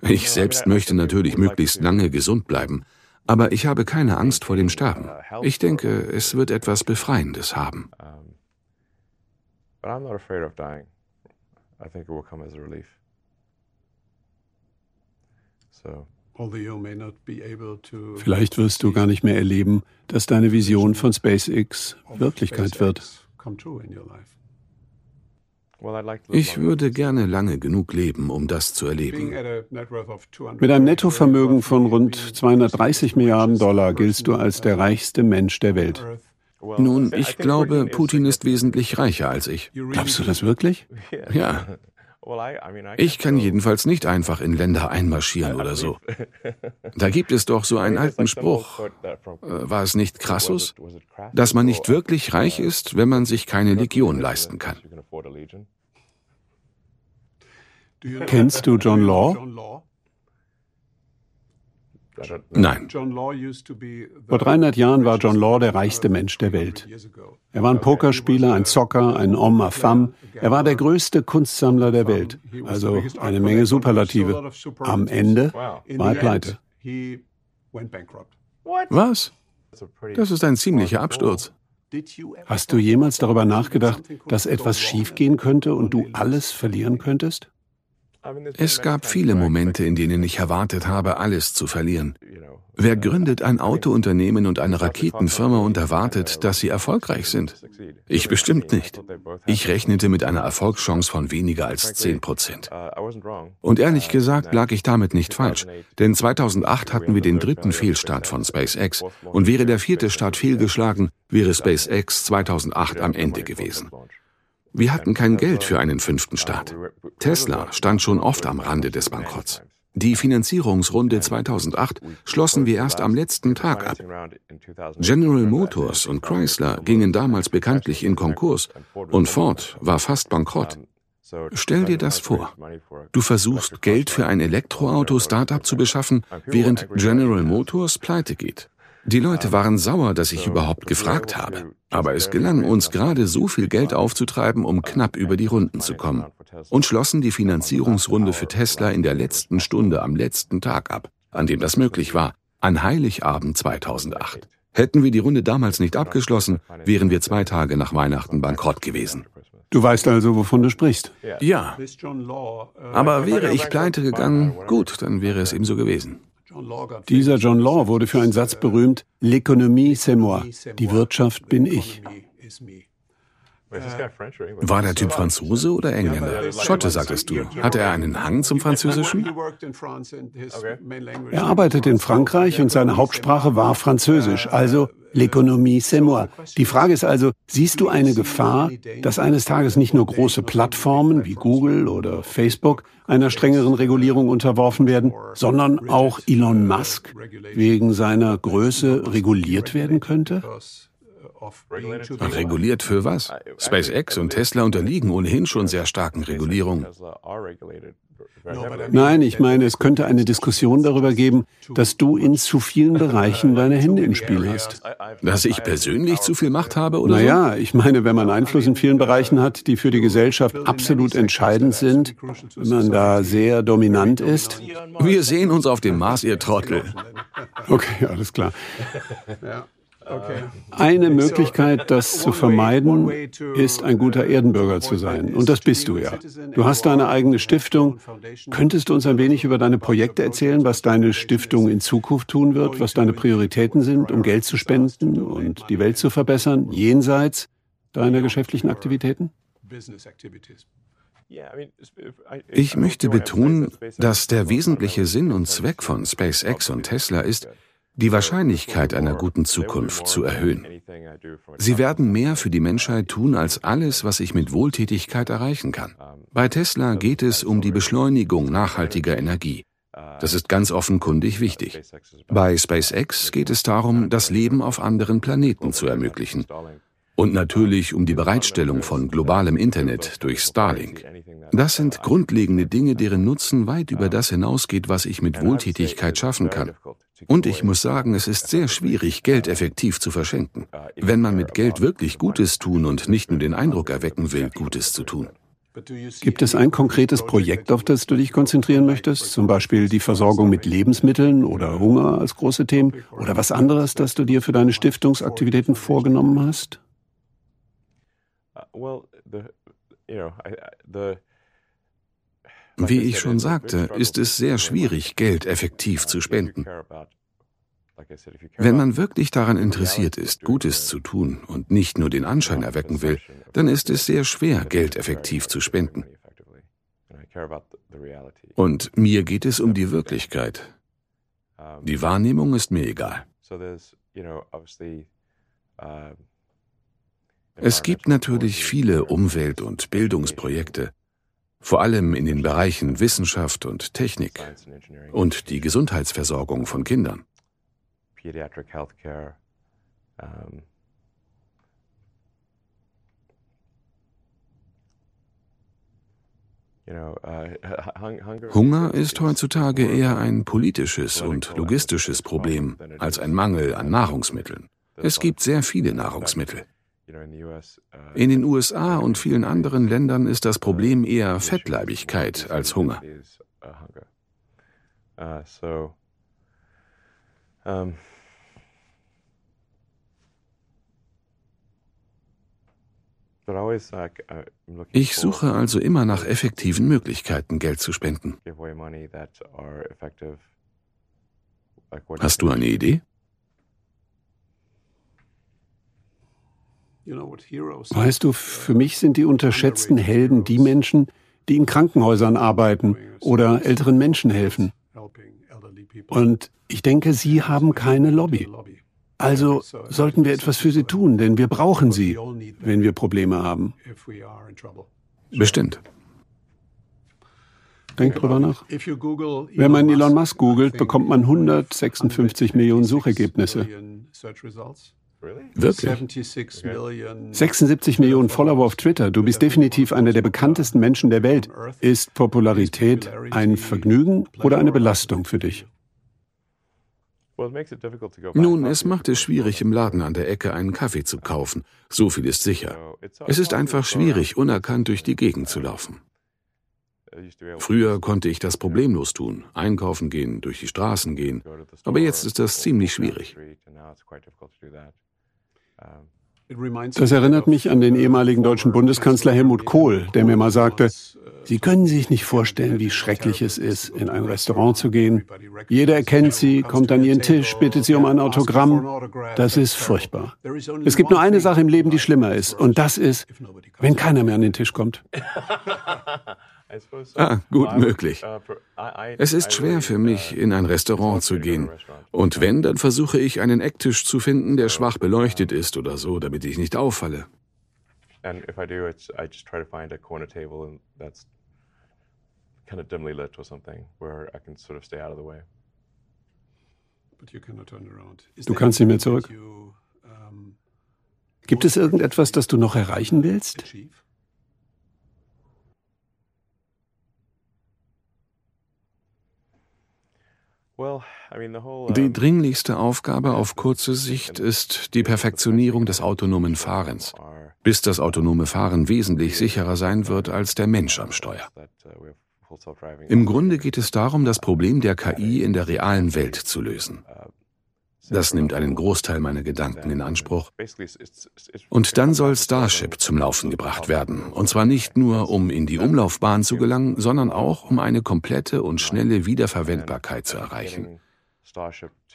Speaker 3: Ich selbst möchte natürlich möglichst lange gesund bleiben, aber ich habe keine Angst vor dem Sterben. Ich denke, es wird etwas Befreiendes haben. But I'm not afraid of dying. I think it will come as a relief.
Speaker 2: So. Vielleicht wirst du gar nicht mehr erleben, dass deine Vision von SpaceX Wirklichkeit wird.
Speaker 3: Ich würde gerne lange genug leben, um das zu erleben.
Speaker 2: Mit einem Nettovermögen von rund 230 Milliarden Dollar giltst du als der reichste Mensch der Welt.
Speaker 3: Nun, ich glaube, Putin ist wesentlich reicher als ich.
Speaker 2: Glaubst du das wirklich? *laughs*
Speaker 3: Ja. Ich kann jedenfalls nicht einfach in Länder einmarschieren oder so. *laughs* Da gibt es doch so einen alten Spruch. Äh, war es nicht Crassus? Dass man nicht wirklich reich ist, wenn man sich keine Legion leisten kann.
Speaker 2: Kennst du John Law?
Speaker 3: Nein.
Speaker 2: Vor 300 Jahren war John Law der reichste Mensch der Welt. Er war ein Pokerspieler, ein Zocker, ein homme à femme. Er war der größte Kunstsammler der Welt. Also eine Menge Superlative. Am Ende war er pleite.
Speaker 3: Was? Das ist ein ziemlicher Absturz.
Speaker 2: Hast du jemals darüber nachgedacht, dass etwas schiefgehen könnte und du alles verlieren könntest?
Speaker 3: Es gab viele Momente, in denen ich erwartet habe, alles zu verlieren. Wer gründet ein Autounternehmen und eine Raketenfirma und erwartet, dass sie erfolgreich sind? Ich bestimmt nicht. Ich rechnete mit einer Erfolgschance von weniger als 10 Prozent. Und ehrlich gesagt lag ich damit nicht falsch, denn 2008 hatten wir den dritten Fehlstart von SpaceX und wäre der vierte Start fehlgeschlagen, wäre SpaceX 2008 am Ende gewesen. Wir hatten kein Geld für einen fünften Start. Tesla stand schon oft am Rande des Bankrotts. Die Finanzierungsrunde 2008 schlossen wir erst am letzten Tag ab. General Motors und Chrysler gingen damals bekanntlich in Konkurs und Ford war fast bankrott. Stell dir das vor. Du versuchst Geld für ein Elektroauto-Startup zu beschaffen, während General Motors pleite geht. Die Leute waren sauer, dass ich überhaupt gefragt habe. Aber es gelang uns gerade so viel Geld aufzutreiben, um knapp über die Runden zu kommen. Und schlossen die Finanzierungsrunde für Tesla in der letzten Stunde am letzten Tag ab, an dem das möglich war, an Heiligabend 2008. Hätten wir die Runde damals nicht abgeschlossen, wären wir zwei Tage nach Weihnachten bankrott gewesen.
Speaker 2: Du weißt also, wovon du sprichst.
Speaker 3: Ja. Aber wäre ich pleite gegangen, gut, dann wäre es eben so gewesen.
Speaker 2: Dieser John Law wurde für einen Satz berühmt, L'économie c'est moi, die Wirtschaft bin ich.
Speaker 3: War der Typ Franzose oder Engländer? Schotte, sagtest du. Hatte er einen Hang zum Französischen?
Speaker 2: Er arbeitete in Frankreich und seine Hauptsprache war Französisch, also l'économie c'est moi. Die Frage ist also, siehst du eine Gefahr, dass eines Tages nicht nur große Plattformen wie Google oder Facebook einer strengeren Regulierung unterworfen werden, sondern auch Elon Musk wegen seiner Größe reguliert werden könnte?
Speaker 3: Reguliert für was? SpaceX und Tesla unterliegen ohnehin schon sehr starken Regulierungen.
Speaker 2: Nein, ich meine, es könnte eine Diskussion darüber geben, dass du in zu vielen *laughs* Bereichen deine Hände im Spiel hast.
Speaker 3: Dass ich persönlich zu viel Macht habe oder
Speaker 2: Naja, ich meine, wenn man Einfluss in vielen Bereichen hat, die für die Gesellschaft absolut entscheidend sind, wenn man da sehr dominant ist.
Speaker 3: Wir sehen uns auf dem Mars, ihr Trottel.
Speaker 2: Okay, alles klar. *laughs* Eine Möglichkeit, das zu vermeiden, ist ein guter Erdenbürger zu sein. Und das bist du ja. Du hast deine eigene Stiftung. Könntest du uns ein wenig über deine Projekte erzählen, was deine Stiftung in Zukunft tun wird, was deine Prioritäten sind, um Geld zu spenden und die Welt zu verbessern, jenseits deiner geschäftlichen Aktivitäten?
Speaker 3: Ich möchte betonen, dass der wesentliche Sinn und Zweck von SpaceX und Tesla ist, die Wahrscheinlichkeit einer guten Zukunft zu erhöhen. Sie werden mehr für die Menschheit tun als alles, was ich mit Wohltätigkeit erreichen kann. Bei Tesla geht es um die Beschleunigung nachhaltiger Energie. Das ist ganz offenkundig wichtig. Bei SpaceX geht es darum, das Leben auf anderen Planeten zu ermöglichen. Und natürlich um die Bereitstellung von globalem Internet durch Starlink. Das sind grundlegende Dinge, deren Nutzen weit über das hinausgeht, was ich mit Wohltätigkeit schaffen kann. Und ich muss sagen, es ist sehr schwierig, Geld effektiv zu verschenken, wenn man mit Geld wirklich Gutes tun und nicht nur den Eindruck erwecken will, Gutes zu tun.
Speaker 2: Gibt es ein konkretes Projekt, auf das du dich konzentrieren möchtest? Zum Beispiel die Versorgung mit Lebensmitteln oder Hunger als große Themen? Oder was anderes, das du dir für deine Stiftungsaktivitäten vorgenommen hast?
Speaker 3: Wie ich schon sagte, ist es sehr schwierig, Geld effektiv zu spenden. Wenn man wirklich daran interessiert ist, Gutes zu tun und nicht nur den Anschein erwecken will, dann ist es sehr schwer, Geld effektiv zu spenden. Und mir geht es um die Wirklichkeit. Die Wahrnehmung ist mir egal. Es gibt natürlich viele Umwelt- und Bildungsprojekte, vor allem in den Bereichen Wissenschaft und Technik und die Gesundheitsversorgung von Kindern. Uh, *laughs* Hunger ist heutzutage eher ein politisches und logistisches Problem als ein Mangel an Nahrungsmitteln. Es gibt sehr viele Nahrungsmittel. In den USA und vielen anderen Ländern ist das Problem eher Fettleibigkeit als Hunger. Ich suche also immer nach effektiven Möglichkeiten, Geld zu spenden. Hast du eine Idee?
Speaker 2: Weißt du, für mich sind die unterschätzten Helden die Menschen, die in Krankenhäusern arbeiten oder älteren Menschen helfen. Und ich denke, sie haben keine Lobby. Also sollten wir etwas für sie tun, denn wir brauchen sie, wenn wir Probleme haben.
Speaker 3: Bestimmt.
Speaker 2: Denk drüber nach. Wenn man Elon Musk googelt, bekommt man 156 Millionen Suchergebnisse.
Speaker 3: Wirklich?
Speaker 2: 76 Millionen Follower auf Twitter. Du bist definitiv einer der bekanntesten Menschen der Welt. Ist Popularität ein Vergnügen oder eine Belastung für dich?
Speaker 3: Nun, es macht es schwierig, im Laden an der Ecke einen Kaffee zu kaufen. So viel ist sicher. Es ist einfach schwierig, unerkannt durch die Gegend zu laufen. Früher konnte ich das problemlos tun, einkaufen gehen, durch die Straßen gehen, aber jetzt ist das ziemlich schwierig.
Speaker 2: Das erinnert mich an den ehemaligen deutschen Bundeskanzler Helmut Kohl, der mir mal sagte, Sie können sich nicht vorstellen, wie schrecklich es ist, in ein Restaurant zu gehen. Jeder erkennt Sie, kommt an Ihren Tisch, bittet Sie um ein Autogramm. Das ist furchtbar. Es gibt nur eine Sache im Leben, die schlimmer ist, und das ist, wenn keiner mehr an den Tisch kommt. *laughs*
Speaker 3: Ah, gut möglich. Es ist schwer für mich, in ein Restaurant zu gehen. Und wenn, dann versuche ich, einen Ecktisch zu finden, der schwach beleuchtet ist oder so, damit ich nicht auffalle. And if I do, it's, I just try to find a corner table and that's kind of dimly lit or something where I can sort of stay out of the way.
Speaker 2: Du kannst nicht mehr zurück. Gibt es irgendetwas, das du noch erreichen willst?
Speaker 3: Die dringlichste Aufgabe auf kurze Sicht ist die Perfektionierung des autonomen Fahrens, bis das autonome Fahren wesentlich sicherer sein wird als der Mensch am Steuer. Im Grunde geht es darum, das Problem der KI in der realen Welt zu lösen. Das nimmt einen Großteil meiner Gedanken in Anspruch. Und dann soll Starship zum Laufen gebracht werden. Und zwar nicht nur, um in die Umlaufbahn zu gelangen, sondern auch, um eine komplette und schnelle Wiederverwendbarkeit zu erreichen.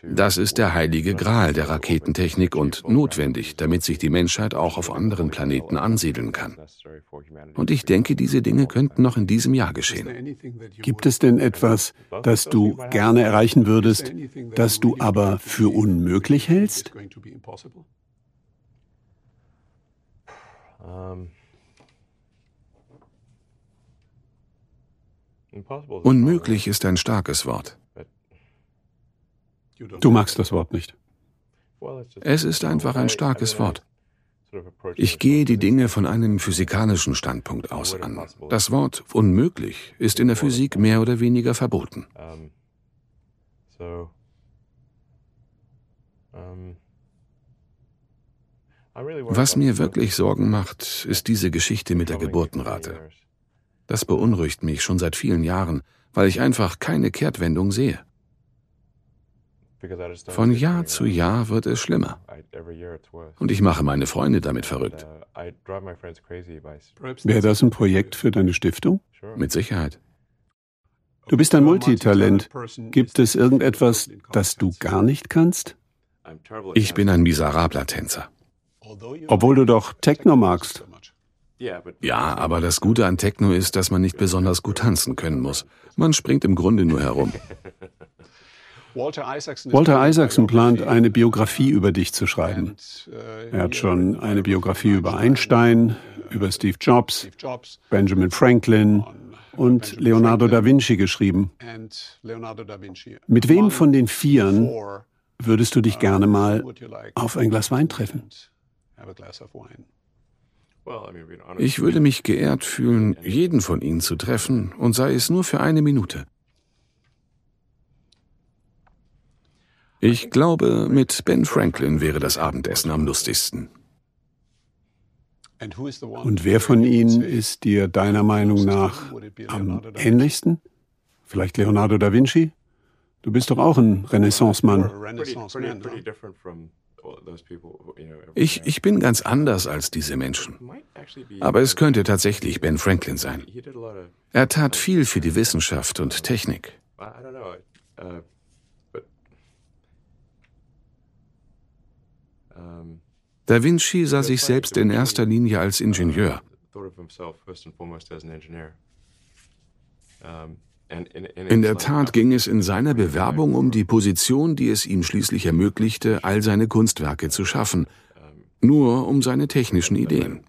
Speaker 3: Das ist der heilige Gral der Raketentechnik und notwendig, damit sich die Menschheit auch auf anderen Planeten ansiedeln kann. Und ich denke, diese Dinge könnten noch in diesem Jahr geschehen.
Speaker 2: Gibt es denn etwas, das du gerne erreichen würdest, das du aber für unmöglich hältst?
Speaker 3: Unmöglich ist ein starkes Wort.
Speaker 2: Du magst das Wort nicht.
Speaker 3: Es ist einfach ein starkes Wort. Ich gehe die Dinge von einem physikalischen Standpunkt aus an. Das Wort unmöglich ist in der Physik mehr oder weniger verboten. Was mir wirklich Sorgen macht, ist diese Geschichte mit der Geburtenrate. Das beunruhigt mich schon seit vielen Jahren, weil ich einfach keine Kehrtwendung sehe. Von Jahr zu Jahr wird es schlimmer. Und ich mache meine Freunde damit verrückt.
Speaker 2: Wäre das ein Projekt für deine Stiftung?
Speaker 3: Mit Sicherheit.
Speaker 2: Du bist ein Multitalent. Gibt es irgendetwas, das du gar nicht kannst?
Speaker 3: Ich bin ein miserabler Tänzer.
Speaker 2: Obwohl du doch Techno magst.
Speaker 3: Ja, aber das Gute an Techno ist, dass man nicht besonders gut tanzen können muss. Man springt im Grunde nur herum. *laughs*
Speaker 2: Walter Isaacson plant, eine Biografie über dich zu schreiben. Er hat schon eine Biografie über Einstein, über Steve Jobs, Benjamin Franklin und Leonardo da Vinci geschrieben. Mit wem von den Vieren würdest du dich gerne mal auf ein Glas Wein treffen?
Speaker 3: Ich würde mich geehrt fühlen, jeden von ihnen zu treffen, und sei es nur für eine Minute. Ich glaube, mit Ben Franklin wäre das Abendessen am lustigsten.
Speaker 2: Und wer von ihnen ist dir deiner Meinung nach am ähnlichsten? Vielleicht Leonardo da Vinci? Du bist doch auch ein Renaissance-Mann.
Speaker 3: Ich, ich bin ganz anders als diese Menschen. Aber es könnte tatsächlich Ben Franklin sein. Er tat viel für die Wissenschaft und Technik. Da Vinci sah sich selbst in erster Linie als Ingenieur. In der Tat ging es in seiner Bewerbung um die Position, die es ihm schließlich ermöglichte, all seine Kunstwerke zu schaffen, nur um seine technischen Ideen.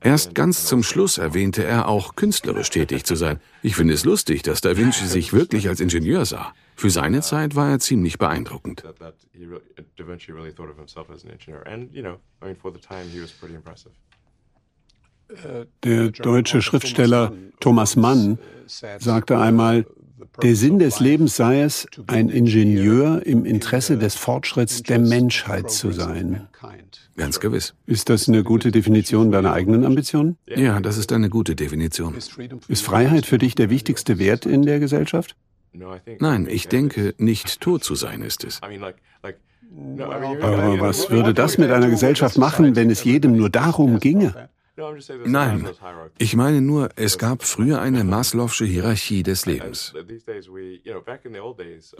Speaker 3: Erst ganz zum Schluss erwähnte er auch künstlerisch tätig zu sein. Ich finde es lustig, dass Da Vinci sich wirklich als Ingenieur sah. Für seine Zeit war er ziemlich beeindruckend.
Speaker 2: Der deutsche Schriftsteller Thomas Mann sagte einmal, der Sinn des Lebens sei es, ein Ingenieur im Interesse des Fortschritts der Menschheit zu sein.
Speaker 3: Ganz gewiss.
Speaker 2: Ist das eine gute Definition deiner eigenen Ambitionen?
Speaker 3: Ja, das ist eine gute Definition.
Speaker 2: Ist Freiheit für dich der wichtigste Wert in der Gesellschaft?
Speaker 3: Nein, ich denke, nicht tot zu sein ist es.
Speaker 2: Aber was würde das mit einer Gesellschaft machen, wenn es jedem nur darum ginge?
Speaker 3: Nein, ich meine nur, es gab früher eine Maslow'sche Hierarchie des Lebens.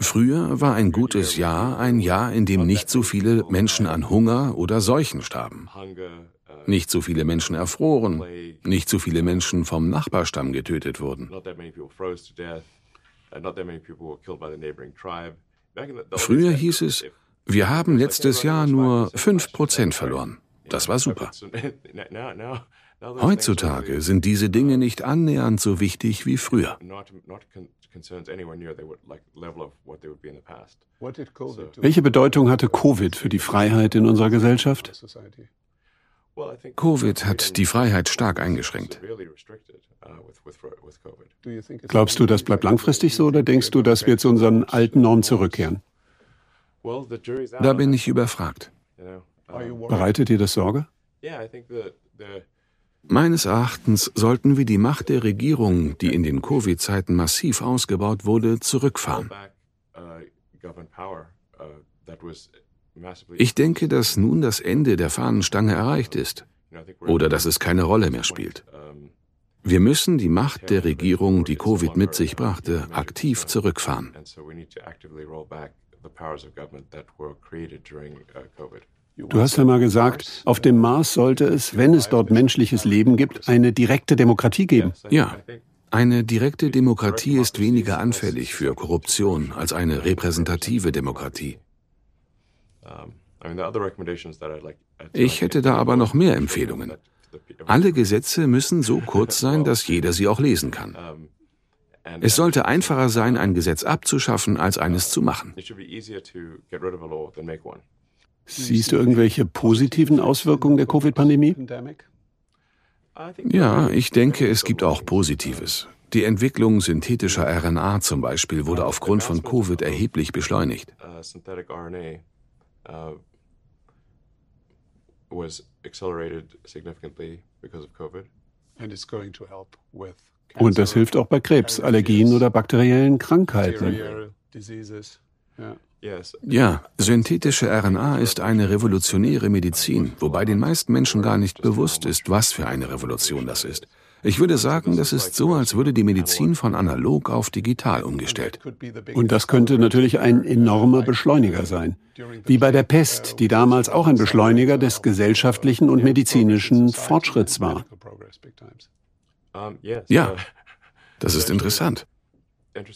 Speaker 3: Früher war ein gutes Jahr ein Jahr, in dem nicht so viele Menschen an Hunger oder Seuchen starben. Nicht so viele Menschen erfroren, nicht so viele Menschen vom Nachbarstamm getötet wurden. Früher hieß es, wir haben letztes Jahr nur 5% verloren. Das war super. Heutzutage sind diese Dinge nicht annähernd so wichtig wie früher.
Speaker 2: Welche Bedeutung hatte Covid für die Freiheit in unserer Gesellschaft?
Speaker 3: Covid hat die Freiheit stark eingeschränkt.
Speaker 2: Glaubst du, das bleibt langfristig so oder denkst du, dass wir zu unseren alten Normen zurückkehren?
Speaker 3: Da bin ich überfragt.
Speaker 2: Bereitet dir das Sorge?
Speaker 3: Meines Erachtens sollten wir die Macht der Regierung, die in den Covid-Zeiten massiv ausgebaut wurde, zurückfahren. Ich denke, dass nun das Ende der Fahnenstange erreicht ist oder dass es keine Rolle mehr spielt. Wir müssen die Macht der Regierung, die Covid mit sich brachte, aktiv zurückfahren.
Speaker 2: Du hast ja mal gesagt, auf dem Mars sollte es, wenn es dort menschliches Leben gibt, eine direkte Demokratie geben.
Speaker 3: Ja. Eine direkte Demokratie ist weniger anfällig für Korruption als eine repräsentative Demokratie. Ich hätte da aber noch mehr Empfehlungen. Alle Gesetze müssen so kurz sein, dass jeder sie auch lesen kann. Es sollte einfacher sein, ein Gesetz abzuschaffen, als eines zu machen.
Speaker 2: Siehst du irgendwelche positiven Auswirkungen der Covid-Pandemie?
Speaker 3: Ja, ich denke, es gibt auch Positives. Die Entwicklung synthetischer RNA zum Beispiel wurde aufgrund von Covid erheblich beschleunigt.
Speaker 2: Und das hilft auch bei Krebs, Allergien oder bakteriellen Krankheiten.
Speaker 3: Ja, synthetische RNA ist eine revolutionäre Medizin, wobei den meisten Menschen gar nicht bewusst ist, was für eine Revolution das ist. Ich würde sagen, das ist so, als würde die Medizin von analog auf digital umgestellt.
Speaker 2: Und das könnte natürlich ein enormer Beschleuniger sein. Wie bei der Pest, die damals auch ein Beschleuniger des gesellschaftlichen und medizinischen Fortschritts war.
Speaker 3: Ja, das ist interessant.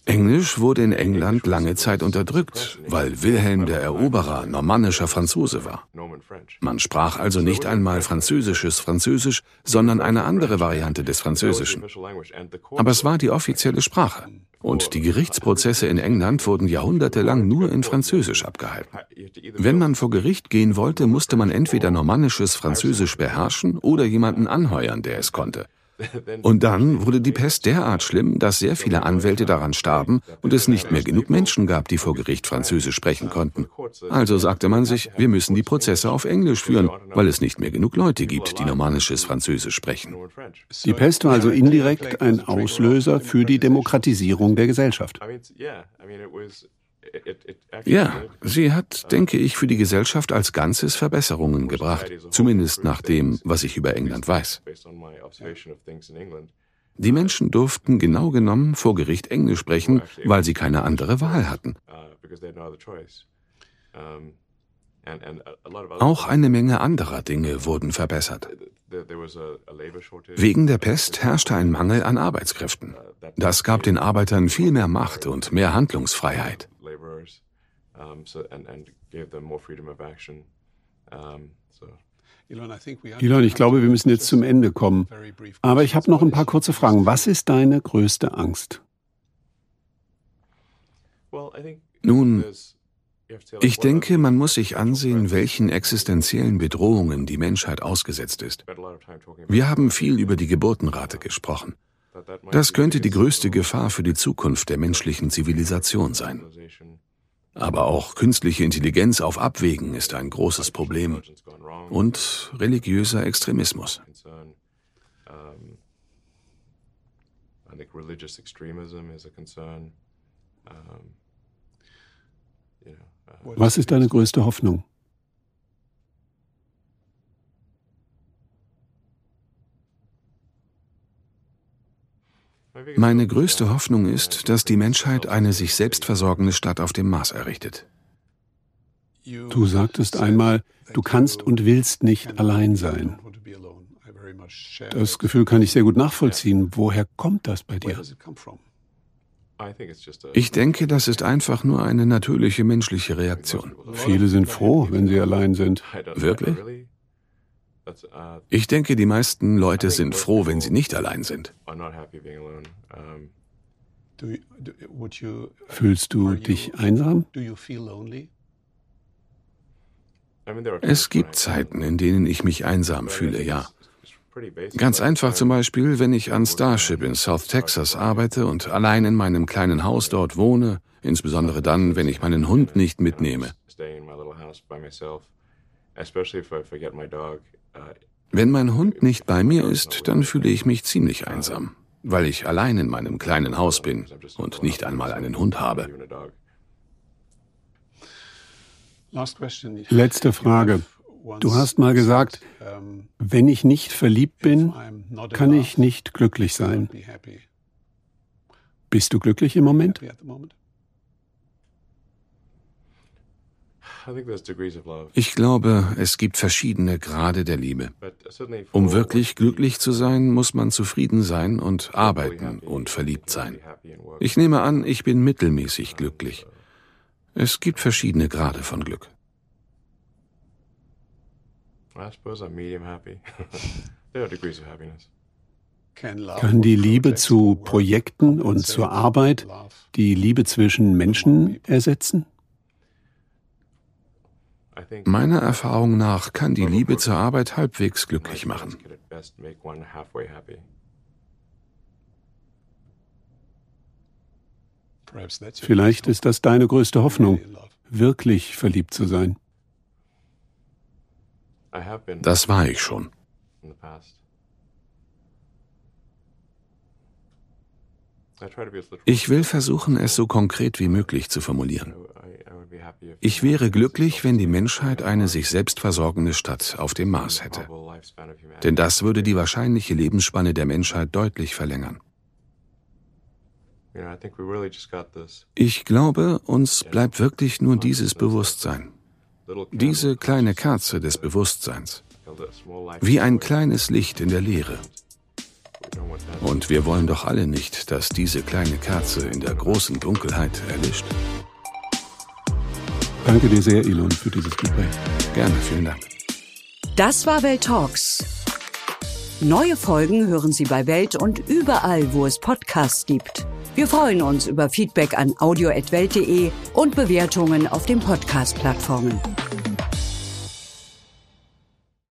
Speaker 3: Englisch wurde in England lange Zeit unterdrückt, weil Wilhelm der Eroberer normannischer Franzose war. Man sprach also nicht einmal französisches Französisch, sondern eine andere Variante des Französischen. Aber es war die offizielle Sprache. Und die Gerichtsprozesse in England wurden jahrhundertelang nur in Französisch abgehalten. Wenn man vor Gericht gehen wollte, musste man entweder normannisches Französisch beherrschen oder jemanden anheuern, der es konnte. Und dann wurde die Pest derart schlimm, dass sehr viele Anwälte daran starben und es nicht mehr genug Menschen gab, die vor Gericht Französisch sprechen konnten. Also sagte man sich, wir müssen die Prozesse auf Englisch führen, weil es nicht mehr genug Leute gibt, die normannisches Französisch sprechen.
Speaker 2: Die Pest war also indirekt ein Auslöser für die Demokratisierung der Gesellschaft.
Speaker 3: Ja, sie hat, denke ich, für die Gesellschaft als Ganzes Verbesserungen gebracht, zumindest nach dem, was ich über England weiß. Die Menschen durften genau genommen vor Gericht Englisch sprechen, weil sie keine andere Wahl hatten. Auch eine Menge anderer Dinge wurden verbessert. Wegen der Pest herrschte ein Mangel an Arbeitskräften. Das gab den Arbeitern viel mehr Macht und mehr Handlungsfreiheit.
Speaker 2: Elon, ich glaube, wir müssen jetzt zum Ende kommen. Aber ich habe noch ein paar kurze Fragen. Was ist deine größte Angst?
Speaker 3: Nun, ich denke, man muss sich ansehen, welchen existenziellen Bedrohungen die Menschheit ausgesetzt ist. Wir haben viel über die Geburtenrate gesprochen. Das könnte die größte Gefahr für die Zukunft der menschlichen Zivilisation sein. Aber auch künstliche Intelligenz auf Abwägen ist ein großes Problem. Und religiöser Extremismus.
Speaker 2: Was ist deine größte Hoffnung?
Speaker 3: Meine größte Hoffnung ist, dass die Menschheit eine sich selbst versorgende Stadt auf dem Mars errichtet.
Speaker 2: Du sagtest einmal, du kannst und willst nicht allein sein. Das Gefühl kann ich sehr gut nachvollziehen. Woher kommt das bei dir?
Speaker 3: Ich denke, das ist einfach nur eine natürliche menschliche Reaktion.
Speaker 2: Viele sind froh, wenn sie allein sind.
Speaker 3: Wirklich? Ich denke, die meisten Leute sind froh, wenn sie nicht allein sind.
Speaker 2: Fühlst du dich einsam?
Speaker 3: Es gibt Zeiten, in denen ich mich einsam fühle, ja. Ganz einfach zum Beispiel, wenn ich an Starship in South Texas arbeite und allein in meinem kleinen Haus dort wohne, insbesondere dann, wenn ich meinen Hund nicht mitnehme. Wenn mein Hund nicht bei mir ist, dann fühle ich mich ziemlich einsam, weil ich allein in meinem kleinen Haus bin und nicht einmal einen Hund habe.
Speaker 2: Letzte Frage. Du hast mal gesagt, wenn ich nicht verliebt bin, kann ich nicht glücklich sein. Bist du glücklich im Moment?
Speaker 3: Ich glaube, es gibt verschiedene Grade der Liebe. Um wirklich glücklich zu sein, muss man zufrieden sein und arbeiten und verliebt sein. Ich nehme an, ich bin mittelmäßig glücklich. Es gibt verschiedene Grade von Glück.
Speaker 2: Kann *laughs* die Liebe zu Projekten und zur Arbeit die Liebe zwischen Menschen ersetzen?
Speaker 3: Meiner Erfahrung nach kann die Liebe zur Arbeit halbwegs glücklich machen.
Speaker 2: Vielleicht ist das deine größte Hoffnung, wirklich verliebt zu sein.
Speaker 3: Das war ich schon. Ich will versuchen, es so konkret wie möglich zu formulieren. Ich wäre glücklich, wenn die Menschheit eine sich selbst versorgende Stadt auf dem Mars hätte. Denn das würde die wahrscheinliche Lebensspanne der Menschheit deutlich verlängern. Ich glaube, uns bleibt wirklich nur dieses Bewusstsein. Diese kleine Kerze des Bewusstseins. Wie ein kleines Licht in der Leere. Und wir wollen doch alle nicht, dass diese kleine Kerze in der großen Dunkelheit erlischt.
Speaker 2: Danke dir sehr, Elon, für dieses Gespräch.
Speaker 3: Gerne, vielen Dank.
Speaker 1: Das war Welt Talks. Neue Folgen hören Sie bei Welt und überall, wo es Podcasts gibt. Wir freuen uns über Feedback an audio.welt.de und Bewertungen auf den Podcast-Plattformen.